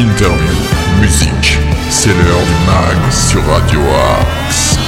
interview, musique. C'est l'heure du mag sur Radio Axe.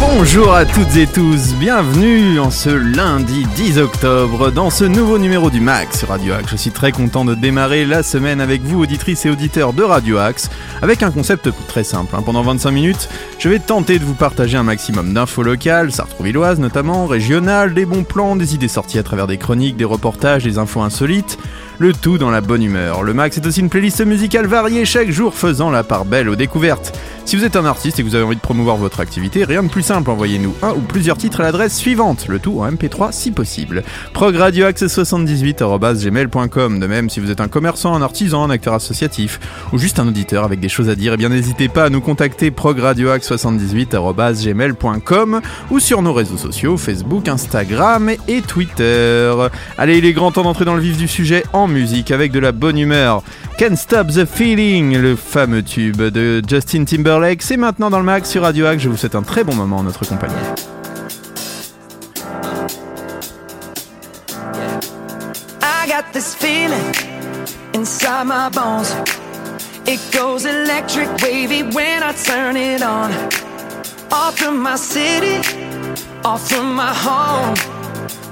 Bonjour à toutes et tous, bienvenue en ce lundi 10 octobre dans ce nouveau numéro du Max sur Radio Axe. Je suis très content de démarrer la semaine avec vous, auditrices et auditeurs de Radio Axe, avec un concept très simple. hein. Pendant 25 minutes, je vais tenter de vous partager un maximum d'infos locales, sartrouvilloises notamment, régionales, des bons plans, des idées sorties à travers des chroniques, des reportages, des infos insolites. Le tout dans la bonne humeur. Le Max est aussi une playlist musicale variée chaque jour faisant la part belle aux découvertes. Si vous êtes un artiste et que vous avez envie de promouvoir votre activité, rien de plus simple, envoyez-nous un ou plusieurs titres à l'adresse suivante, le tout en MP3 si possible. progradioaxe78.gmail.com De même, si vous êtes un commerçant, un artisan, un acteur associatif ou juste un auditeur avec des choses à dire, eh bien n'hésitez pas à nous contacter progradioaxe78.gmail.com ou sur nos réseaux sociaux Facebook, Instagram et Twitter. Allez, il est grand temps d'entrer dans le vif du sujet musique avec de la bonne humeur. Can't Stop the Feeling, le fameux tube de Justin Timberlake, c'est maintenant dans le max sur Radio Axe. Je vous souhaite un très bon moment en notre compagnie. Inside. It goes electric wavy when I turn it on. Off from my city, off from my home.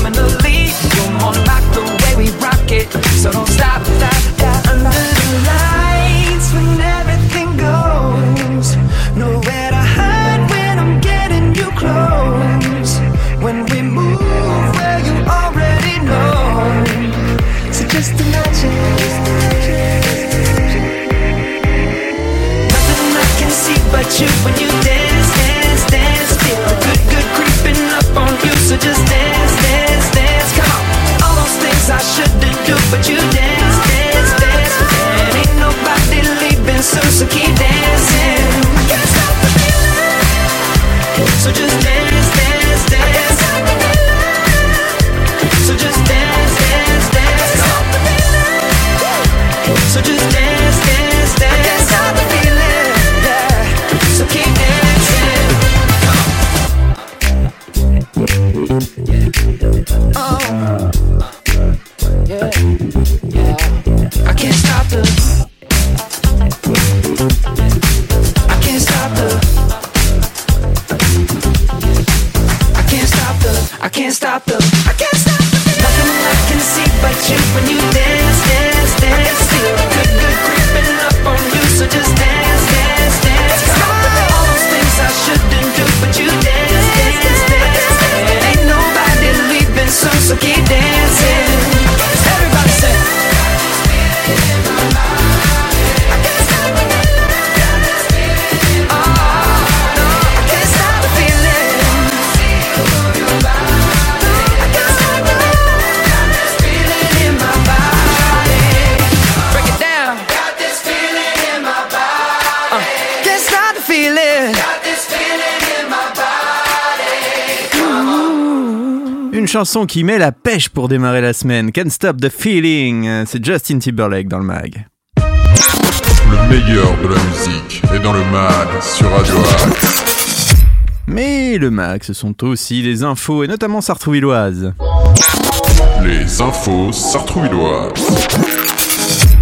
criminal. Chanson qui met la pêche pour démarrer la semaine. Can't Stop the Feeling. C'est Justin Timberlake dans le mag. Le meilleur de la musique est dans le mag sur Radio Axe. Mais le mag, ce sont aussi des infos, et notamment sartrouvilloises. Les infos sartrouvilloises.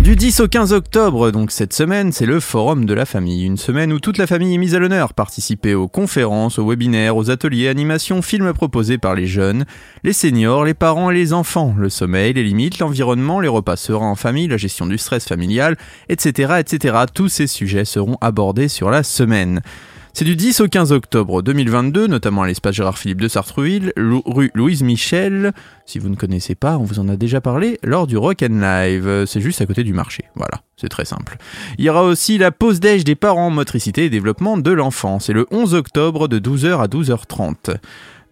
Du 10 au 15 octobre, donc cette semaine, c'est le Forum de la famille. Une semaine où toute la famille est mise à l'honneur. Participez aux conférences, aux webinaires, aux ateliers, animations, films proposés par les jeunes, les seniors, les parents et les enfants. Le sommeil, les limites, l'environnement, les repas sereins en famille, la gestion du stress familial, etc., etc. Tous ces sujets seront abordés sur la semaine. C'est du 10 au 15 octobre 2022, notamment à l'espace Gérard Philippe de Sartreville, rue Louise Michel. Si vous ne connaissez pas, on vous en a déjà parlé lors du Rock Live. C'est juste à côté du marché. Voilà, c'est très simple. Il y aura aussi la pause déj des parents, motricité et développement de l'enfant. C'est le 11 octobre de 12h à 12h30.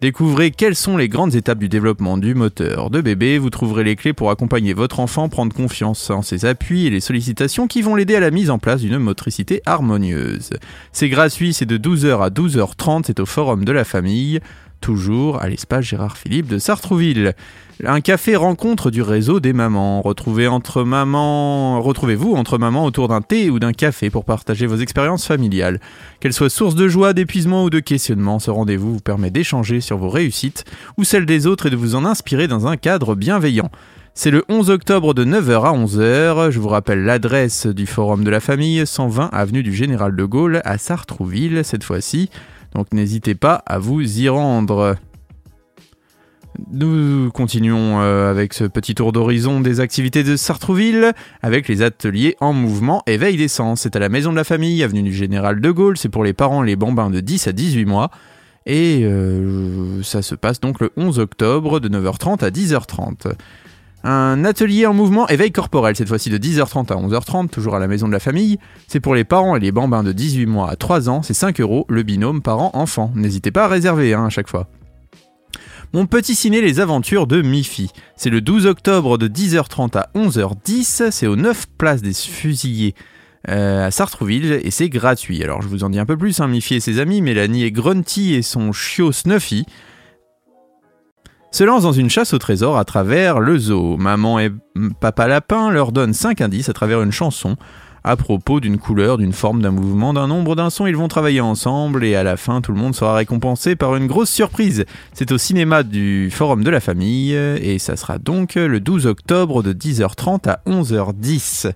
Découvrez quelles sont les grandes étapes du développement du moteur de bébé. Vous trouverez les clés pour accompagner votre enfant, prendre confiance en ses appuis et les sollicitations qui vont l'aider à la mise en place d'une motricité harmonieuse. C'est gratuit, c'est de 12h à 12h30, c'est au Forum de la famille toujours à l'espace Gérard Philippe de Sartrouville. Un café rencontre du réseau des mamans. Retrouvez entre mamans, retrouvez-vous entre mamans autour d'un thé ou d'un café pour partager vos expériences familiales. Qu'elles soient source de joie, d'épuisement ou de questionnement, ce rendez-vous vous permet d'échanger sur vos réussites ou celles des autres et de vous en inspirer dans un cadre bienveillant. C'est le 11 octobre de 9h à 11h. Je vous rappelle l'adresse du Forum de la Famille, 120 avenue du Général de Gaulle à Sartrouville cette fois-ci. Donc n'hésitez pas à vous y rendre. Nous continuons euh, avec ce petit tour d'horizon des activités de Sartrouville avec les ateliers en mouvement éveil des sens. C'est à la maison de la famille, avenue du Général de Gaulle. C'est pour les parents les bambins de 10 à 18 mois. Et euh, ça se passe donc le 11 octobre de 9h30 à 10h30. Un atelier en mouvement éveil corporel, cette fois-ci de 10h30 à 11h30, toujours à la maison de la famille. C'est pour les parents et les bambins de 18 mois à 3 ans, c'est 5 euros le binôme parent-enfant. N'hésitez pas à réserver hein, à chaque fois. Mon petit ciné Les Aventures de Miffy. C'est le 12 octobre de 10h30 à 11h10, c'est aux 9 places des fusillés. Euh, à Sartrouville et c'est gratuit. Alors je vous en dis un peu plus, hein, Miffy et ses amis, Mélanie et Grunty et son chiot Snuffy se lancent dans une chasse au trésor à travers le zoo. Maman et papa lapin leur donnent 5 indices à travers une chanson à propos d'une couleur, d'une forme, d'un mouvement, d'un nombre, d'un son. Ils vont travailler ensemble et à la fin, tout le monde sera récompensé par une grosse surprise. C'est au cinéma du Forum de la Famille et ça sera donc le 12 octobre de 10h30 à 11h10.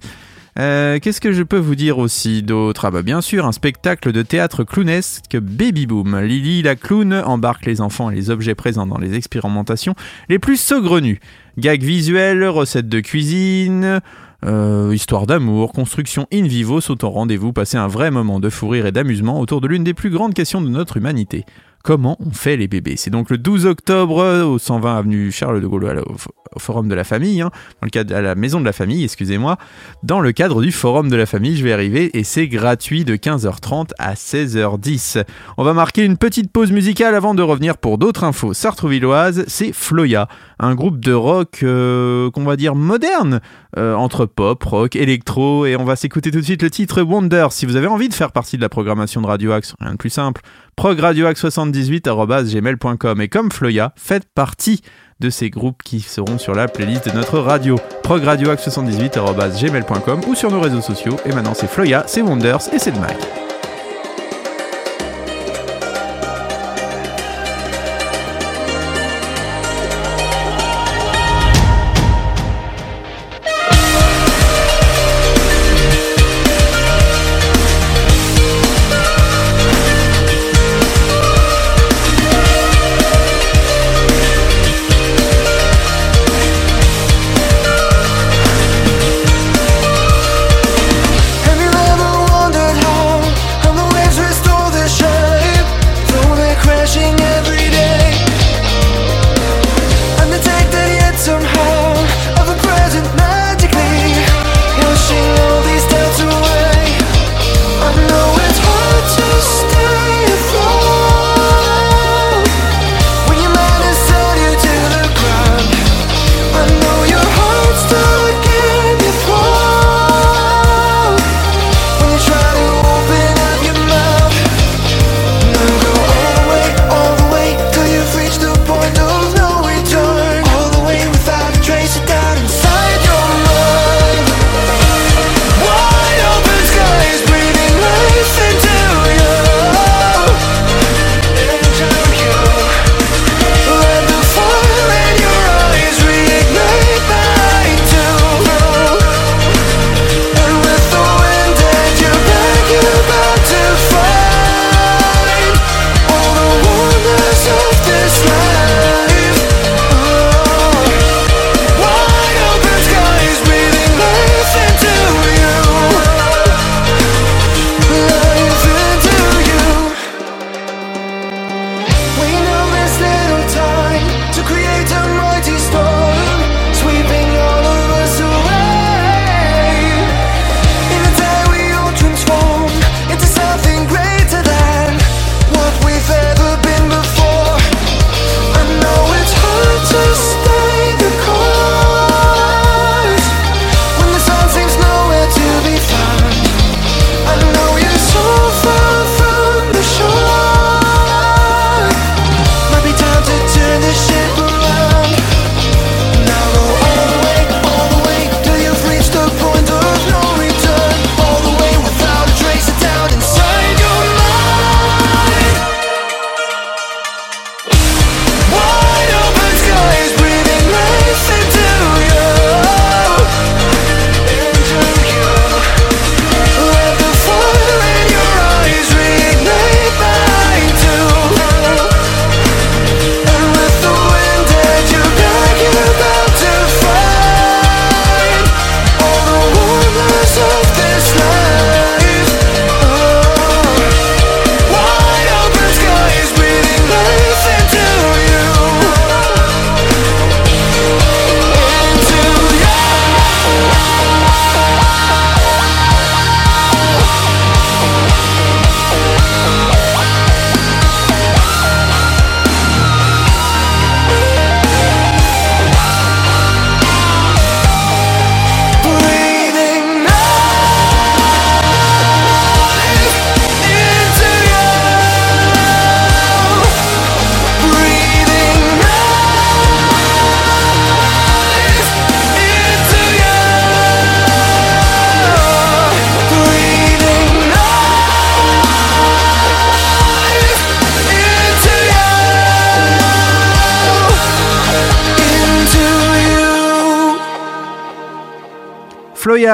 Euh, qu'est-ce que je peux vous dire aussi d'autre? Ah bah bien sûr, un spectacle de théâtre clownesque Baby Boom. Lily la clown embarque les enfants et les objets présents dans les expérimentations les plus saugrenues. Gags visuels, recettes de cuisine, euh, histoire d'amour, construction in vivo au rendez-vous, passer un vrai moment de fou rire et d'amusement autour de l'une des plus grandes questions de notre humanité. Comment on fait les bébés C'est donc le 12 octobre au 120 avenue Charles de Gaulle au, Forum de la Famille, hein, dans le cadre à la Maison de la Famille, excusez-moi, dans le cadre du Forum de la Famille, je vais arriver et c'est gratuit de 15h30 à 16h10. On va marquer une petite pause musicale avant de revenir pour d'autres infos sartrouvilloises. C'est Floya, un groupe de rock euh, qu'on va dire moderne, euh, entre pop, rock, électro, et on va s'écouter tout de suite le titre Wonder. Si vous avez envie de faire partie de la programmation de Radio Axe, rien de plus simple, progradioaxe78.gmail.com et comme Floya, faites partie de ces groupes qui seront sur la playlist de notre radio. progradioaxe78.gmail.com ou sur nos réseaux sociaux. Et maintenant c'est Floya, c'est Wonders et c'est Mag.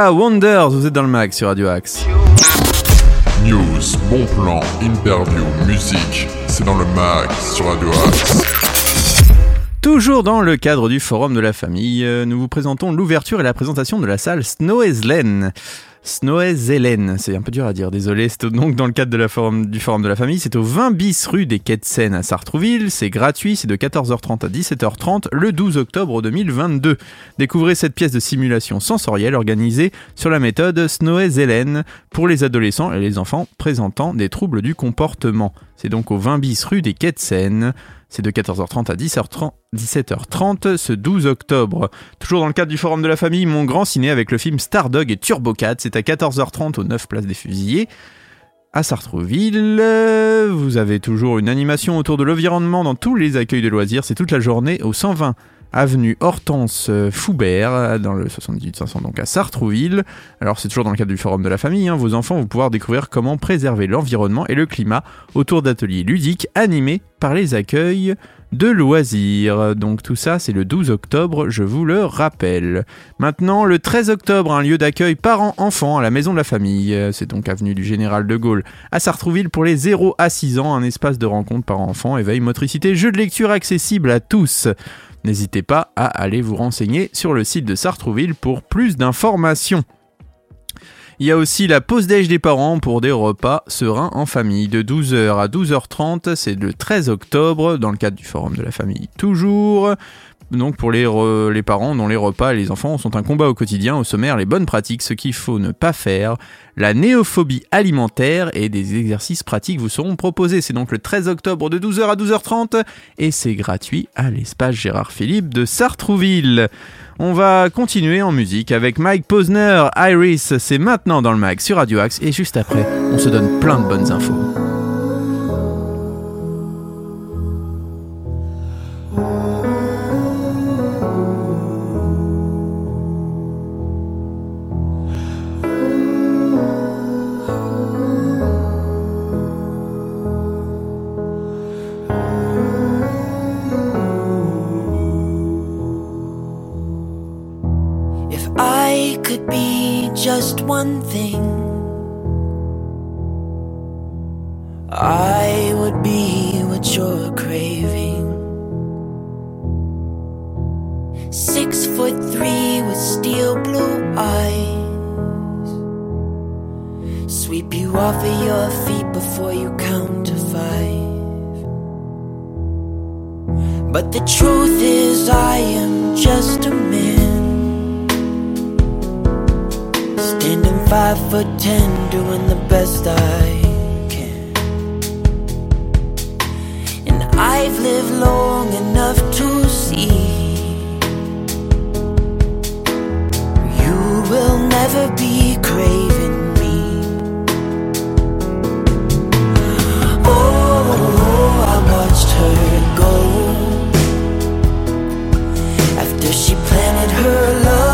Wonders, vous êtes dans le mag sur Radio Axe. News, bon plan, interview, musique, c'est dans le mag sur Radio Axe. Toujours dans le cadre du Forum de la Famille, euh, nous vous présentons l'ouverture et la présentation de la salle Snoezlen. Snoezelen, c'est un peu dur à dire, désolé, c'est donc dans le cadre du Forum de la Famille, c'est au 20 bis rue des Quais de Seine à Sartrouville, c'est gratuit, c'est de 14h30 à 17h30 le 12 octobre 2022. Découvrez cette pièce de simulation sensorielle organisée sur la méthode Snoezelen pour les adolescents et les enfants présentant des troubles du comportement. C'est donc au 20 bis rue des Quais de. C'est de 14h30 à 10h30, 17h30 ce 12 octobre. Toujours dans le cadre du Forum de la Famille, mon grand ciné avec le film Stardog et Turbo Cat. C'est à 14h30 au 9 Place des Fusillés. À Sartrouville, vous avez toujours une animation autour de l'environnement dans tous les accueils de loisirs. C'est toute la journée au 120 avenue Hortense Foubert, dans le 78 500 donc à Sartrouville. Alors c'est toujours dans le cadre du Forum de la Famille, hein. vos enfants vont pouvoir découvrir comment préserver l'environnement et le climat autour d'ateliers ludiques animés par les accueils de loisirs. Donc tout ça c'est le 12 octobre, je vous le rappelle. Maintenant le 13 octobre, un lieu d'accueil parents-enfants à la Maison de la Famille. C'est donc avenue du Général de Gaulle à Sartrouville pour les 0 à 6 ans, un espace de rencontre parents-enfants, éveil, motricité, jeux de lecture accessible à tous. N'hésitez pas à aller vous renseigner sur le site de Sartrouville pour plus d'informations. Il y a aussi la pause déj des parents pour des repas sereins en famille de 12h à 12h30, c'est le 13 octobre dans le cadre du forum de la famille toujours. Donc pour les, re- les parents dont les repas et les enfants sont un combat au quotidien, au sommaire les bonnes pratiques, ce qu'il faut ne pas faire, la néophobie alimentaire et des exercices pratiques vous seront proposés. C'est donc le 13 octobre de 12h à 12h30 et c'est gratuit à l'espace Gérard Philippe de Sartrouville. On va continuer en musique avec Mike Posner, Iris, c'est maintenant dans le mag sur Radio Axe et juste après, on se donne plein de bonnes infos. Six foot three with steel blue eyes. Sweep you off of your feet before you count to five. But the truth is, I am just a man. Standing five foot ten, doing the best I can. And I've lived long enough to see will never be craving me. Oh, I watched her go after she planted her love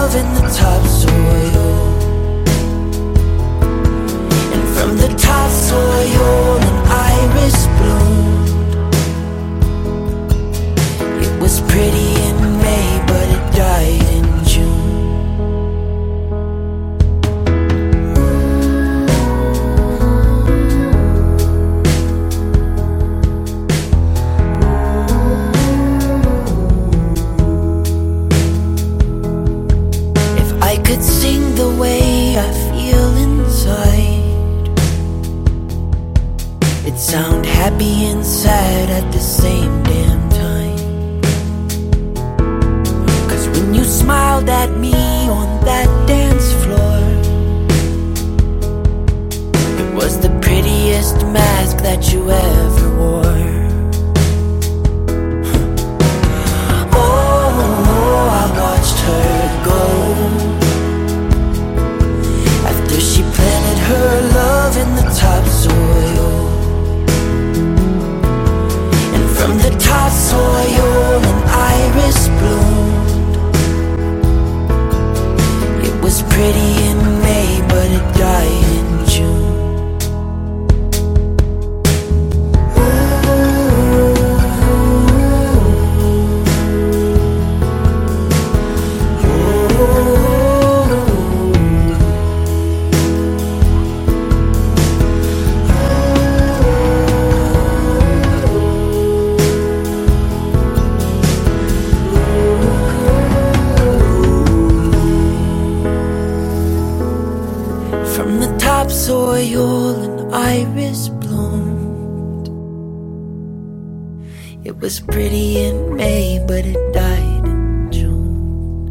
was pretty in May, but it died in June.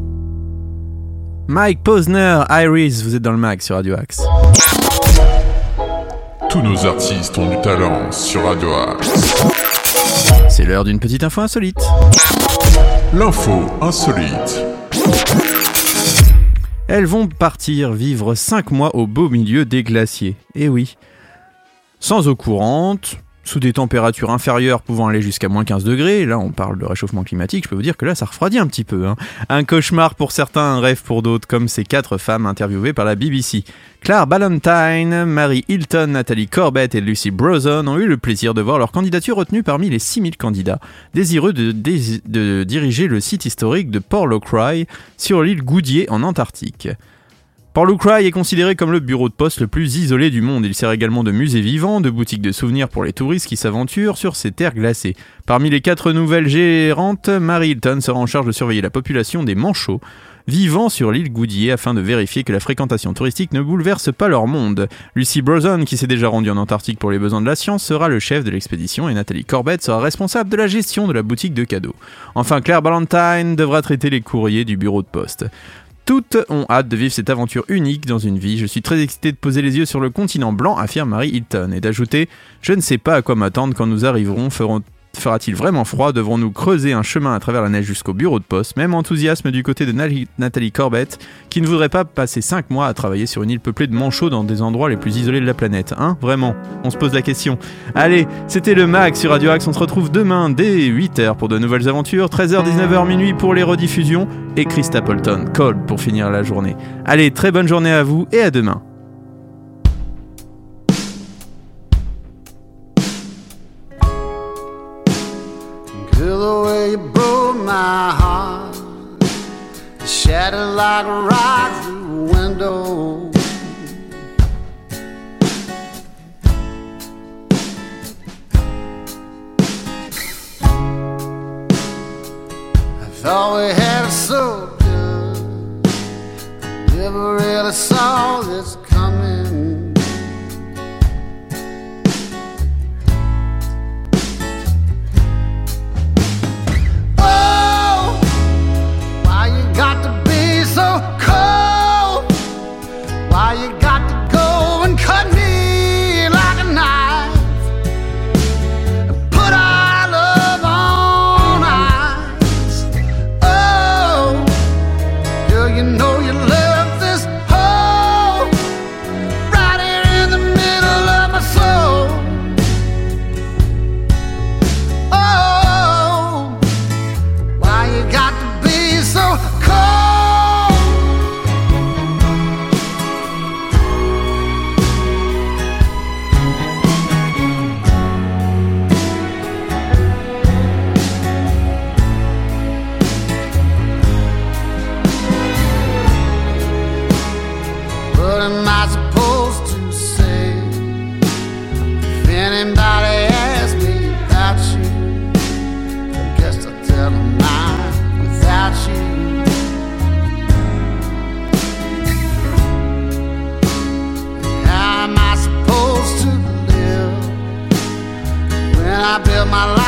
Mike Posner, Iris, vous êtes dans le mag sur Radio Axe. Tous nos artistes ont du talent sur Radio Axe. C'est l'heure d'une petite info insolite. L'info insolite. Elles vont partir vivre 5 mois au beau milieu des glaciers. Eh oui. Sans eau courante, sous des températures inférieures pouvant aller jusqu'à moins 15 degrés, là on parle de réchauffement climatique, je peux vous dire que là ça refroidit un petit peu. hein. Un cauchemar pour certains, un rêve pour d'autres, comme ces quatre femmes interviewées par la BBC. Claire Ballantyne, Mary Hilton, Nathalie Corbett et Lucy Brozon ont eu le plaisir de voir leur candidature retenue parmi les 6000 candidats, désireux de, diriger le site historique de Port Locry sur l'île Goudier en Antarctique. Port est considéré comme le bureau de poste le plus isolé du monde. Il sert également de musée vivant, de boutique de souvenirs pour les touristes qui s'aventurent sur ces terres glacées. Parmi les quatre nouvelles gérantes, Mary Hilton sera en charge de surveiller la population des manchots vivant sur l'île Goudier afin de vérifier que la fréquentation touristique ne bouleverse pas leur monde. Lucy Brozon, qui s'est déjà rendue en Antarctique pour les besoins de la science, sera le chef de l'expédition et Nathalie Corbett sera responsable de la gestion de la boutique de cadeaux. Enfin, Claire Ballantyne devra traiter les courriers du bureau de poste. Toutes ont hâte de vivre cette aventure unique dans une vie. Je suis très excité de poser les yeux sur le continent blanc, affirme Mary Hilton, et d'ajouter Je ne sais pas à quoi m'attendre quand nous arriverons. Feront- Fera-t-il vraiment froid? Devrons-nous creuser un chemin à travers la neige jusqu'au bureau de poste? Même enthousiasme du côté de Nathalie Corbett, qui ne voudrait pas passer 5 mois à travailler sur une île peuplée de manchots dans des endroits les plus isolés de la planète. Hein? Vraiment On se pose la question. Allez, c'était le Max sur Radio Axe. On se retrouve demain dès 8h pour de nouvelles aventures. 13h, 19h minuit pour les rediffusions. Et Chris Stapleton, Cold pour finir la journée. Allez, très bonne journée à vous et à demain. Girl, the way you broke my heart, shattered like a rock through a window. I thought we had it so good, never really saw this I build my life